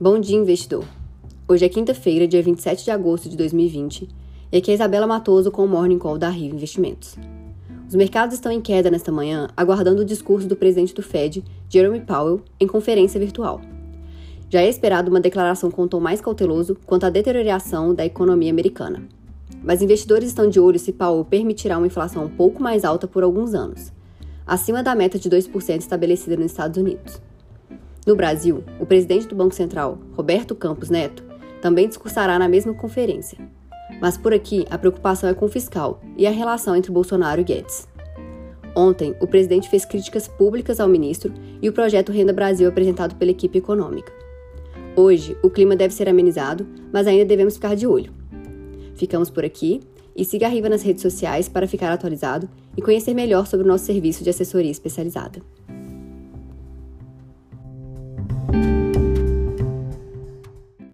Bom dia, investidor. Hoje é quinta-feira, dia 27 de agosto de 2020, e aqui é Isabela Matoso com o Morning Call da Rio Investimentos. Os mercados estão em queda nesta manhã, aguardando o discurso do presidente do Fed, Jeremy Powell, em conferência virtual. Já é esperado uma declaração com um tom mais cauteloso quanto à deterioração da economia americana. Mas investidores estão de olho se Powell permitirá uma inflação um pouco mais alta por alguns anos, acima da meta de 2% estabelecida nos Estados Unidos. No Brasil, o presidente do Banco Central, Roberto Campos Neto, também discursará na mesma conferência. Mas por aqui, a preocupação é com o fiscal e a relação entre Bolsonaro e Guedes. Ontem, o presidente fez críticas públicas ao ministro e o projeto Renda Brasil apresentado pela equipe econômica. Hoje, o clima deve ser amenizado, mas ainda devemos ficar de olho. Ficamos por aqui e siga a Riva nas redes sociais para ficar atualizado e conhecer melhor sobre o nosso serviço de assessoria especializada.